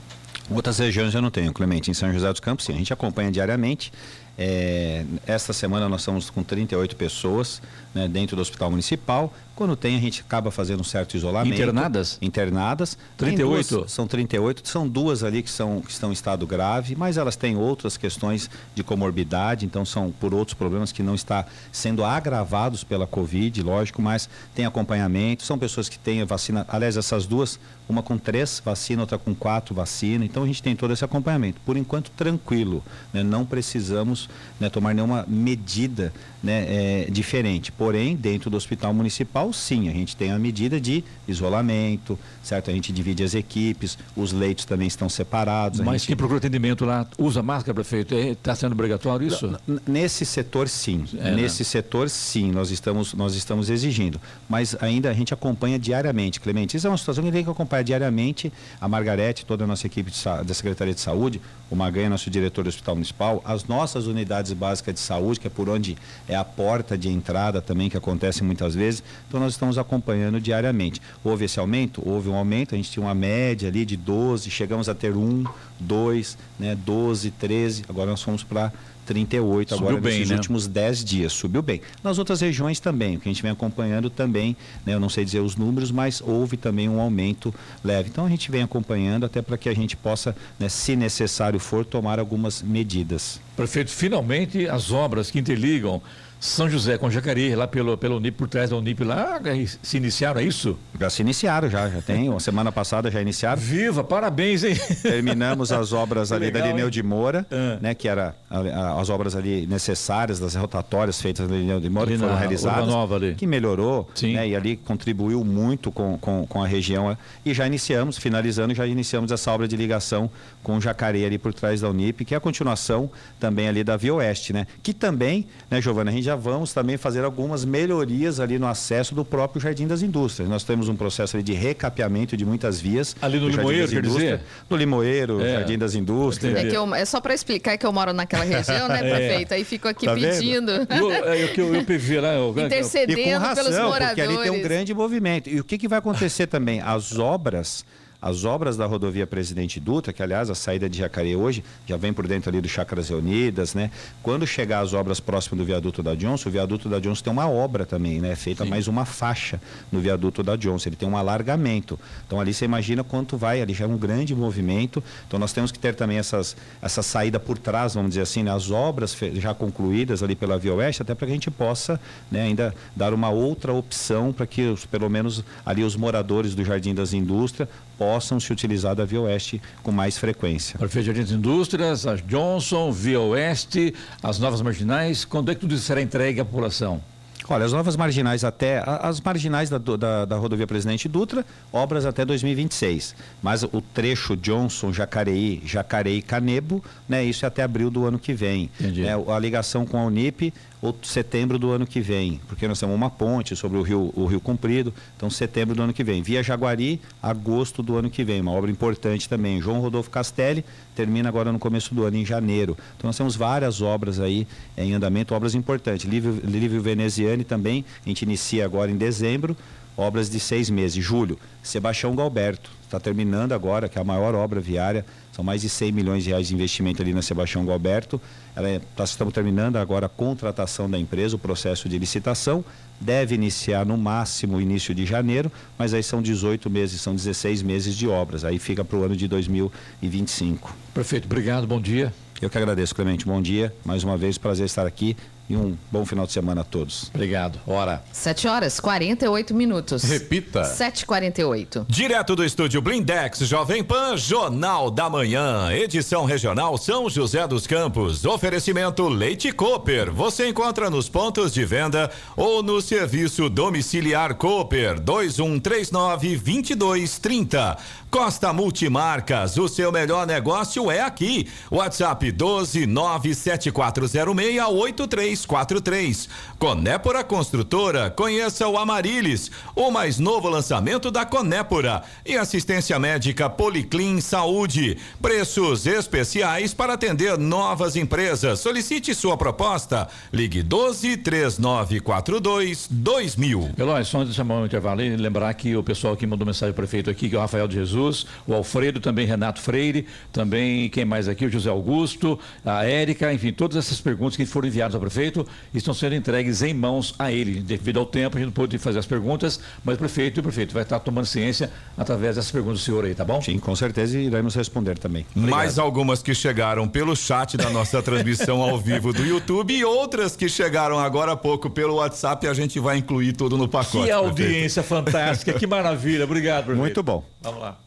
Outras regiões eu não tenho, Clemente. Em São José dos Campos, sim. A gente acompanha diariamente. É, esta semana nós estamos com 38 pessoas né, dentro do hospital municipal. Quando tem, a gente acaba fazendo um certo isolamento. Internadas? Internadas. 38? Duas, são 38. São duas ali que, são, que estão em estado grave, mas elas têm outras questões de comorbidade, então são por outros problemas que não está sendo agravados pela Covid, lógico, mas tem acompanhamento. São pessoas que têm vacina. Aliás, essas duas, uma com três vacina, outra com quatro vacina. Então a gente tem todo esse acompanhamento. Por enquanto, tranquilo. Né? Não precisamos né, tomar nenhuma medida né, é, diferente. Porém, dentro do hospital municipal, sim, a gente tem a medida de isolamento, certo? A gente divide as equipes, os leitos também estão separados. Mas gente... quem procura atendimento lá usa máscara, prefeito? Está sendo obrigatório isso? Nesse setor, sim. É, né? Nesse né? setor, sim, nós estamos, nós estamos exigindo. Mas ainda a gente acompanha diariamente, Clemente. Isso é uma situação que a gente tem que acompanhar diariamente. A Margarete, toda a nossa equipe da Secretaria de Saúde, o Maganha, nosso diretor do Hospital Municipal, as nossas unidades básicas de saúde, que é por onde é a porta de entrada também, que acontece muitas vezes. Então nós estamos acompanhando diariamente. Houve esse aumento? Houve um aumento, a gente tinha uma média ali de 12, chegamos a ter um, dois, né, 12, 13, agora nós fomos para 38 Subiu agora bem, nesses né? últimos 10 dias. Subiu bem. Nas outras regiões também, o que a gente vem acompanhando também, né, eu não sei dizer os números, mas houve também um aumento leve. Então a gente vem acompanhando até para que a gente possa, né, se necessário for, tomar algumas medidas. Prefeito, finalmente as obras que interligam São José com Jacareí, lá pelo, pelo Unip, por trás da Unip lá, se iniciaram, é isso? Já se iniciaram, já, já tem. Uma semana passada já iniciaram. Viva, parabéns, hein? Terminamos as obras ali legal, da Lineu de Moura, ah. né? Que era a, a, as obras ali necessárias, das rotatórias feitas na Lineu de Moura, ali que foram realizadas. Nova ali. Que melhorou, Sim. né? E ali contribuiu muito com, com, com a região. E já iniciamos, finalizando, já iniciamos essa obra de ligação com o Jacareí ali por trás da Unip, que é a continuação também ali da Via Oeste, né? Que também, né, Giovana, a gente já vamos também fazer algumas melhorias ali no acesso do próprio Jardim das Indústrias. Nós temos um processo de recapeamento de muitas vias. Ali no Limoeiro, quer dizer? No Limoeiro, é. Jardim das Indústrias. É, que eu, é só para explicar que eu moro naquela região, né, é. prefeito? Aí fico aqui tá pedindo. Eu, é, eu, eu, eu lá, eu, Intercedendo e com razão, pelos moradores. Porque ali tem um grande movimento. E o que, que vai acontecer também? As obras as obras da rodovia Presidente Dutra, que aliás a saída de Jacareí hoje já vem por dentro ali do Chacras Reunidas, né? Quando chegar as obras próximas do viaduto da Johnson, o viaduto da Johnson tem uma obra também, né? Feita Sim. mais uma faixa no viaduto da Johnson, ele tem um alargamento. Então ali você imagina quanto vai, ali já é um grande movimento. Então nós temos que ter também essas, essa saída por trás, vamos dizer assim, né? as obras já concluídas ali pela Via Oeste, até para que a gente possa né, ainda dar uma outra opção para que os, pelo menos ali os moradores do Jardim das Indústrias possam se utilizar da Via Oeste com mais frequência. Prefeito de Indústrias, a Johnson, Via Oeste, as novas marginais, quando é que tudo isso será entregue à população? Olha, as novas marginais até. As marginais da, da, da, rodovia Presidente Dutra, obras até 2026. Mas o trecho Johnson, Jacareí, Jacareí Canebo, né, isso é até abril do ano que vem. Entendi. É, a ligação com a Unip, ou setembro do ano que vem, porque nós temos uma ponte sobre o Rio, o Rio Comprido, então setembro do ano que vem. Via Jaguari, agosto do ano que vem, uma obra importante também. João Rodolfo Castelli termina agora no começo do ano, em janeiro. Então nós temos várias obras aí em andamento, obras importantes. Lívio, Lívio Veneziani também, a gente inicia agora em dezembro, obras de seis meses. Julho, Sebastião Galberto, está terminando agora, que é a maior obra viária, são mais de 100 milhões de reais de investimento ali na Sebastião Galberto. Ela é, nós estamos terminando agora a contratação da empresa, o processo de licitação. Deve iniciar no máximo início de janeiro, mas aí são 18 meses, são 16 meses de obras. Aí fica para o ano de 2025. Perfeito, obrigado, bom dia. Eu que agradeço, Clemente. Bom dia. Mais uma vez, prazer estar aqui e um bom final de semana a todos. Obrigado. Hora. 7 horas 48 minutos. Repita. 7h48. Direto do estúdio Blindex, Jovem Pan, Jornal da Manhã, edição regional São José dos Campos. Oferecimento Leite Cooper. Você encontra nos pontos de venda ou no serviço domiciliar Cooper 2139 2230. Costa Multimarcas, o seu melhor negócio é aqui. WhatsApp 12 97406 8343. Conépora Construtora, conheça o Amarilis, o mais novo lançamento da Conépora. E assistência médica Policlin Saúde. Preços especiais para atender novas empresas. Solicite sua proposta. Ligue 12 3942 2000. Eloy, só antes de chamar o intervalo, lembrar que o pessoal que mandou mensagem para o prefeito aqui, que é o Rafael de Jesus Jesus, o Alfredo também, Renato Freire, também quem mais aqui? O José Augusto, a Érica, enfim, todas essas perguntas que foram enviadas ao prefeito estão sendo entregues em mãos a ele. Devido ao tempo, a gente não pôde fazer as perguntas, mas o prefeito e o prefeito vai estar tomando ciência através dessas perguntas do senhor aí, tá bom? Sim, com certeza iremos responder também. Obrigado. Mais algumas que chegaram pelo chat da nossa transmissão ao vivo do YouTube e outras que chegaram agora há pouco pelo WhatsApp e a gente vai incluir tudo no pacote. Que audiência prefeito. fantástica, que maravilha. Obrigado, prefeito. Muito bom. Vamos lá.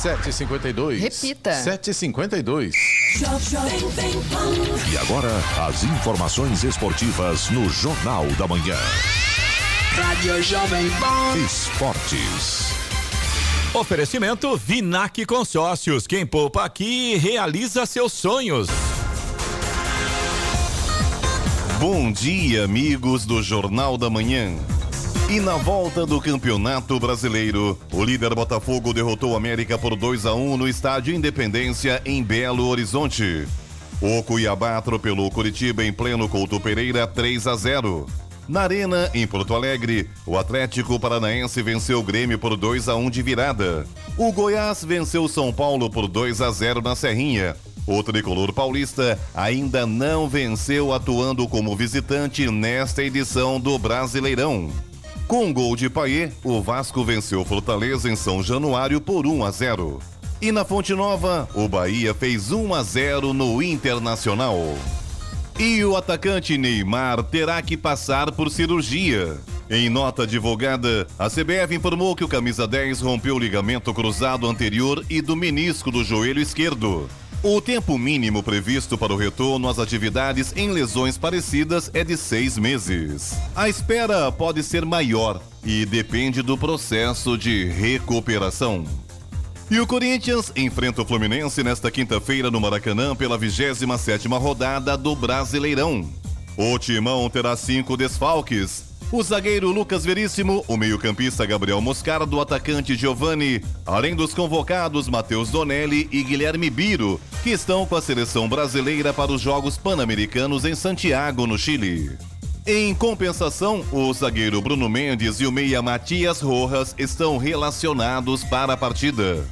752. Repita. 752. E agora, as informações esportivas no Jornal da Manhã. Rádio Jovem Pan. Esportes. Oferecimento Vinac Consórcios. Quem poupa aqui realiza seus sonhos. Bom dia, amigos do Jornal da Manhã. E na volta do Campeonato Brasileiro, o líder Botafogo derrotou o América por 2 a 1 no estádio Independência em Belo Horizonte. O Cuiabá atropelou Curitiba em pleno Couto Pereira 3 a 0. Na Arena, em Porto Alegre, o Atlético Paranaense venceu o Grêmio por 2 a 1 de virada. O Goiás venceu São Paulo por 2 a 0 na Serrinha. O tricolor paulista ainda não venceu atuando como visitante nesta edição do Brasileirão. Com gol de Paê, o Vasco venceu Fortaleza em São Januário por 1 a 0. E na Fonte Nova, o Bahia fez 1 a 0 no Internacional. E o atacante Neymar terá que passar por cirurgia. Em nota divulgada, a CBF informou que o camisa 10 rompeu o ligamento cruzado anterior e do menisco do joelho esquerdo. O tempo mínimo previsto para o retorno às atividades em lesões parecidas é de seis meses. A espera pode ser maior e depende do processo de recuperação. E o Corinthians enfrenta o Fluminense nesta quinta-feira no Maracanã pela 27ª rodada do Brasileirão. O Timão terá cinco desfalques. O zagueiro Lucas Veríssimo, o meio-campista Gabriel Moscardo, o atacante Giovani, além dos convocados Matheus Donelli e Guilherme Biro, que estão com a seleção brasileira para os Jogos Pan-Americanos em Santiago, no Chile. Em compensação, o zagueiro Bruno Mendes e o meia Matias Rojas estão relacionados para a partida.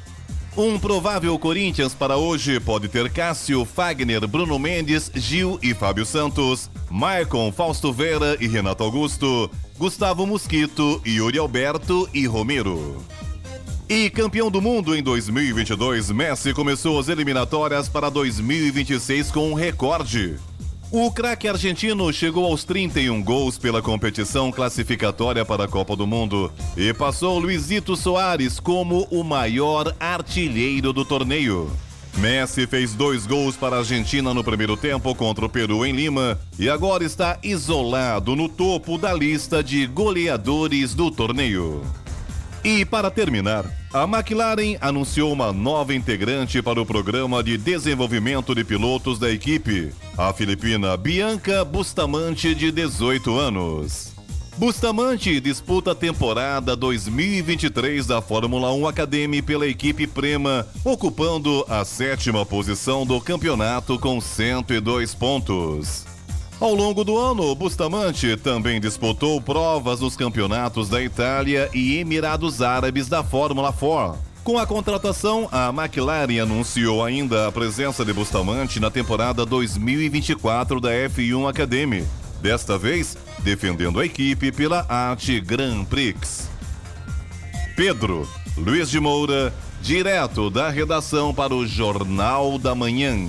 Um provável Corinthians para hoje pode ter Cássio, Fagner, Bruno Mendes, Gil e Fábio Santos, Maicon, Fausto Vera e Renato Augusto, Gustavo Mosquito, Yuri Alberto e Romero. E campeão do mundo em 2022, Messi começou as eliminatórias para 2026 com um recorde. O craque argentino chegou aos 31 gols pela competição classificatória para a Copa do Mundo e passou Luizito Soares como o maior artilheiro do torneio. Messi fez dois gols para a Argentina no primeiro tempo contra o Peru em Lima e agora está isolado no topo da lista de goleadores do torneio. E para terminar, a McLaren anunciou uma nova integrante para o programa de desenvolvimento de pilotos da equipe, a filipina Bianca Bustamante, de 18 anos. Bustamante disputa a temporada 2023 da Fórmula 1 Academy pela equipe Prema, ocupando a sétima posição do campeonato com 102 pontos. Ao longo do ano, Bustamante também disputou provas nos campeonatos da Itália e Emirados Árabes da Fórmula 4. Com a contratação, a McLaren anunciou ainda a presença de Bustamante na temporada 2024 da F1 Academy, desta vez defendendo a equipe pela Arte Grand Prix. Pedro Luiz de Moura, direto da redação para o Jornal da Manhã.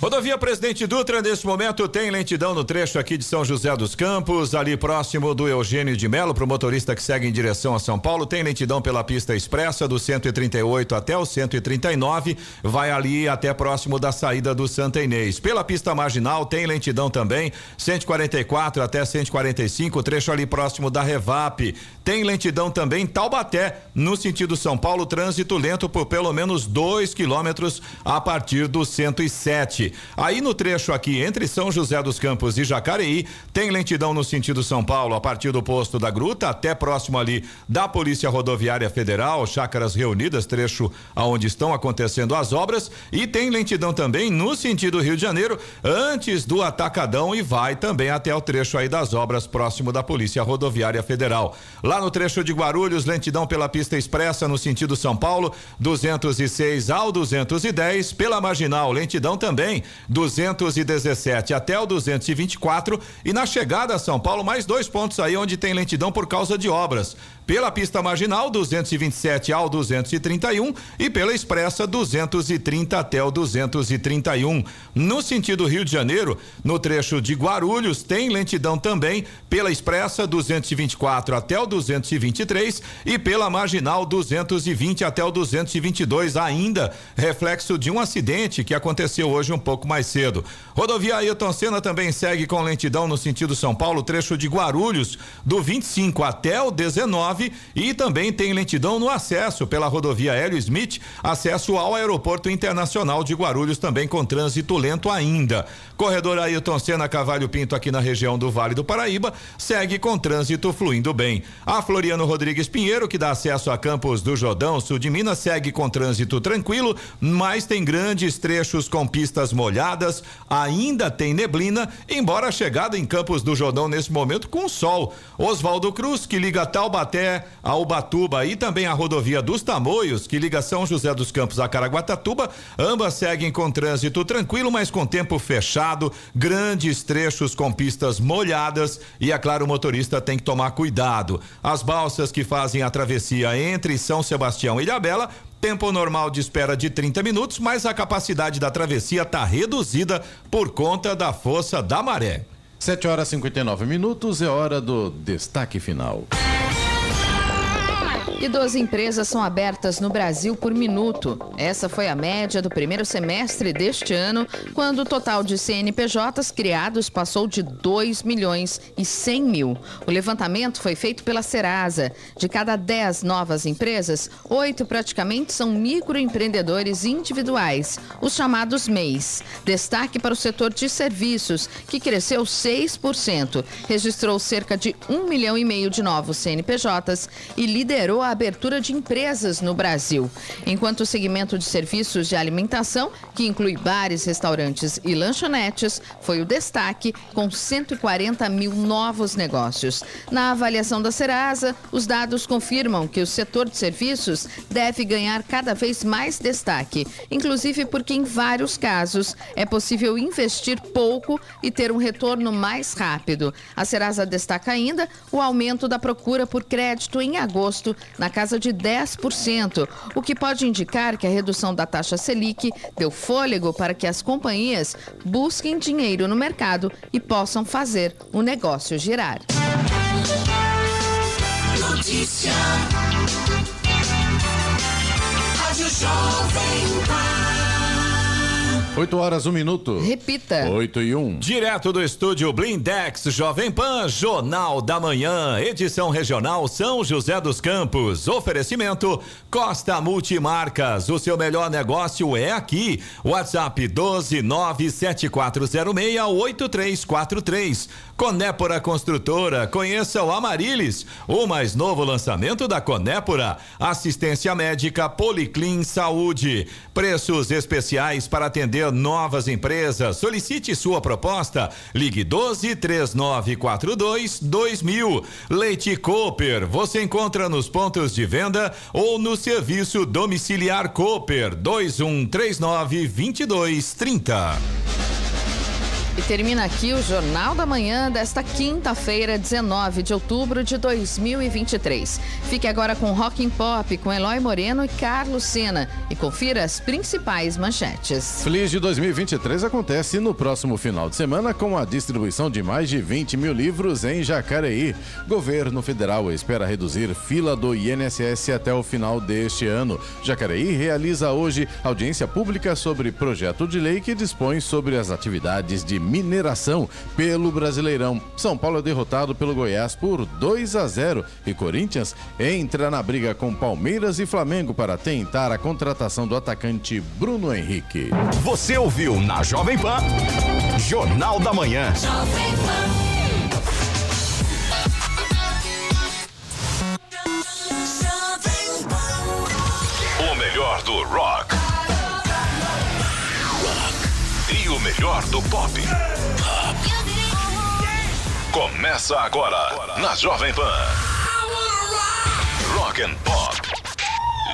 Rodovia Presidente Dutra, nesse momento, tem lentidão no trecho aqui de São José dos Campos, ali próximo do Eugênio de Melo, para o motorista que segue em direção a São Paulo. Tem lentidão pela pista expressa do 138 até o 139, vai ali até próximo da saída do Santa Inês. Pela pista marginal, tem lentidão também, 144 até 145, trecho ali próximo da Revap. Tem lentidão também em Taubaté, no sentido São Paulo, trânsito lento por pelo menos dois quilômetros a partir do 107. Aí no trecho aqui entre São José dos Campos e Jacareí, tem lentidão no sentido São Paulo, a partir do posto da Gruta até próximo ali da Polícia Rodoviária Federal, Chácaras Reunidas, trecho aonde estão acontecendo as obras, e tem lentidão também no sentido Rio de Janeiro, antes do Atacadão e vai também até o trecho aí das obras próximo da Polícia Rodoviária Federal. Lá no trecho de Guarulhos, lentidão pela pista expressa no sentido São Paulo, 206 ao 210, pela marginal, lentidão também 217 até o 224 e na chegada a São Paulo mais dois pontos aí onde tem lentidão por causa de obras. Pela pista marginal 227 ao 231 e pela expressa 230 até o 231. No sentido Rio de Janeiro, no trecho de Guarulhos tem lentidão também pela expressa 224 até o 223 e pela marginal 220 até o 222 ainda, reflexo de um acidente que aconteceu hoje um pouco mais cedo. Rodovia Ailton Senna também segue com lentidão no sentido São Paulo, trecho de Guarulhos, do 25 até o 19 9 e também tem lentidão no acesso pela rodovia Hélio Smith, acesso ao Aeroporto Internacional de Guarulhos também com trânsito lento ainda. Corredor Ailton Senna Cavalho Pinto aqui na região do Vale do Paraíba segue com trânsito fluindo bem. A Floriano Rodrigues Pinheiro, que dá acesso a Campos do Jordão, sul de Minas, segue com trânsito tranquilo, mas tem grandes trechos com pistas molhadas, ainda tem neblina, embora a chegada em Campos do Jordão nesse momento com sol. Oswaldo Cruz, que liga Taubaté a Ubatuba e também a rodovia dos Tamoios, que liga São José dos Campos a Caraguatatuba, ambas seguem com trânsito tranquilo, mas com tempo fechado grandes trechos com pistas molhadas e, é claro, o motorista tem que tomar cuidado. As balsas que fazem a travessia entre São Sebastião e Ilhabela Tempo normal de espera de 30 minutos, mas a capacidade da travessia está reduzida por conta da força da maré. 7 horas e 59 minutos é hora do destaque final. E 12 empresas são abertas no Brasil por minuto. Essa foi a média do primeiro semestre deste ano, quando o total de CNPJs criados passou de 2 milhões e 100 mil. O levantamento foi feito pela Serasa. De cada 10 novas empresas, oito praticamente são microempreendedores individuais, os chamados MEIs. Destaque para o setor de serviços, que cresceu 6%, registrou cerca de 1 milhão e meio de novos CNPJs e liderou a abertura de empresas no Brasil. Enquanto o segmento de serviços de alimentação, que inclui bares, restaurantes e lanchonetes, foi o destaque, com 140 mil novos negócios. Na avaliação da Serasa, os dados confirmam que o setor de serviços deve ganhar cada vez mais destaque, inclusive porque, em vários casos, é possível investir pouco e ter um retorno mais rápido. A Serasa destaca ainda o aumento da procura por crédito em agosto na casa de 10%, o que pode indicar que a redução da taxa Selic deu fôlego para que as companhias busquem dinheiro no mercado e possam fazer o negócio girar. Notícia. Rádio Jovem Pan. 8 horas, 1 um minuto. Repita. 8 e 1. Um. Direto do estúdio Blindex Jovem Pan, Jornal da Manhã, edição regional São José dos Campos. Oferecimento Costa Multimarcas. O seu melhor negócio é aqui. WhatsApp 12974068343. Conépora Construtora, conheça o Amarilis, o mais novo lançamento da Conépora. Assistência médica Policlin Saúde. Preços especiais para atender novas empresas. Solicite sua proposta. Ligue 12 3942 2000. Leite Cooper, você encontra nos pontos de venda ou no serviço domiciliar Cooper 2139 2230. E termina aqui o Jornal da Manhã desta quinta-feira, 19 de outubro de 2023. Fique agora com Rock and Pop com Eloy Moreno e Carlos Sena e confira as principais manchetes. Feliz de 2023 acontece no próximo final de semana com a distribuição de mais de 20 mil livros em Jacareí. Governo federal espera reduzir fila do INSS até o final deste ano. Jacareí realiza hoje audiência pública sobre projeto de lei que dispõe sobre as atividades de mineração pelo Brasileirão. São Paulo é derrotado pelo Goiás por 2 a 0 e Corinthians entra na briga com Palmeiras e Flamengo para tentar a contratação do atacante Bruno Henrique. Você ouviu na Jovem Pan Jornal da Manhã. Jovem Pan. O melhor do rock o melhor do pop. Começa agora na Jovem Pan. Rock and Pop.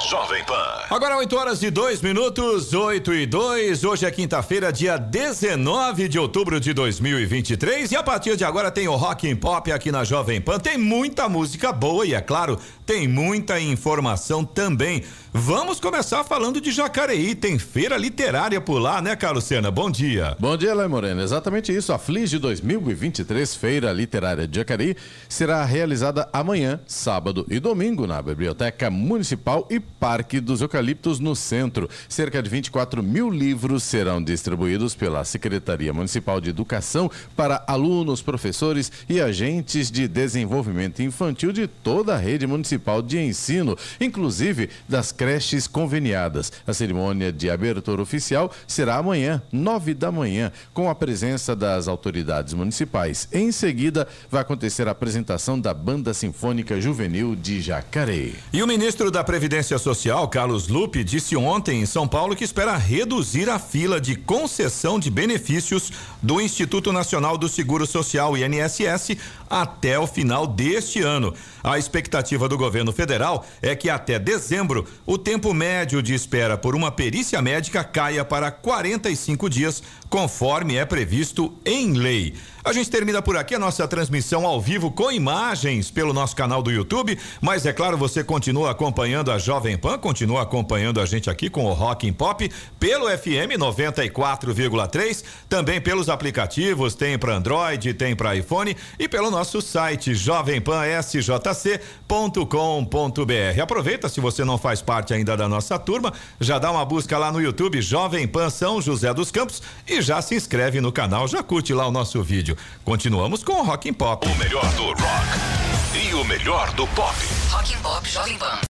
Jovem Pan. Agora 8 horas e 2 minutos, 8 e 2. Hoje é quinta-feira, dia 19 de outubro de 2023. E a partir de agora tem o Rock and Pop aqui na Jovem Pan. Tem muita música boa e, é claro, tem muita informação também. Vamos começar falando de Jacareí. Tem feira literária por lá, né, Carlos Sena? Bom dia. Bom dia, Léo Moreno. Exatamente isso. A Flige 2023, Feira Literária de Jacareí, será realizada amanhã, sábado e domingo na Biblioteca Municipal e Parque dos Eucaliptos, no centro. Cerca de 24 mil livros serão distribuídos pela Secretaria Municipal de Educação para alunos, professores e agentes de desenvolvimento infantil de toda a rede municipal de ensino, inclusive das creches conveniadas. A cerimônia de abertura oficial será amanhã, nove da manhã, com a presença das autoridades municipais. Em seguida, vai acontecer a apresentação da Banda Sinfônica Juvenil de Jacareí. E o ministro da Previdência Social, Carlos Lupe, disse ontem em São Paulo que espera reduzir a fila de concessão de benefícios do Instituto Nacional do Seguro Social, INSS, até o final deste ano. A expectativa do governo federal é que até dezembro o tempo médio de espera por uma perícia médica caia para 45 dias, conforme é previsto em lei. A gente termina por aqui a nossa transmissão ao vivo com imagens pelo nosso canal do YouTube, mas é claro, você continua acompanhando a Jovem Pan, continua acompanhando a gente aqui com o Rock and Pop pelo FM 94,3, também pelos aplicativos, tem para Android, tem para iPhone e pelo nosso site jovempansjc.com.br. Aproveita se você não faz parte ainda da nossa turma, já dá uma busca lá no YouTube Jovem Pan São José dos Campos e já se inscreve no canal, já curte lá o nosso vídeo. Continuamos com o Rock and Pop. O melhor do rock e o melhor do pop. Rock and Pop Jovem Pan.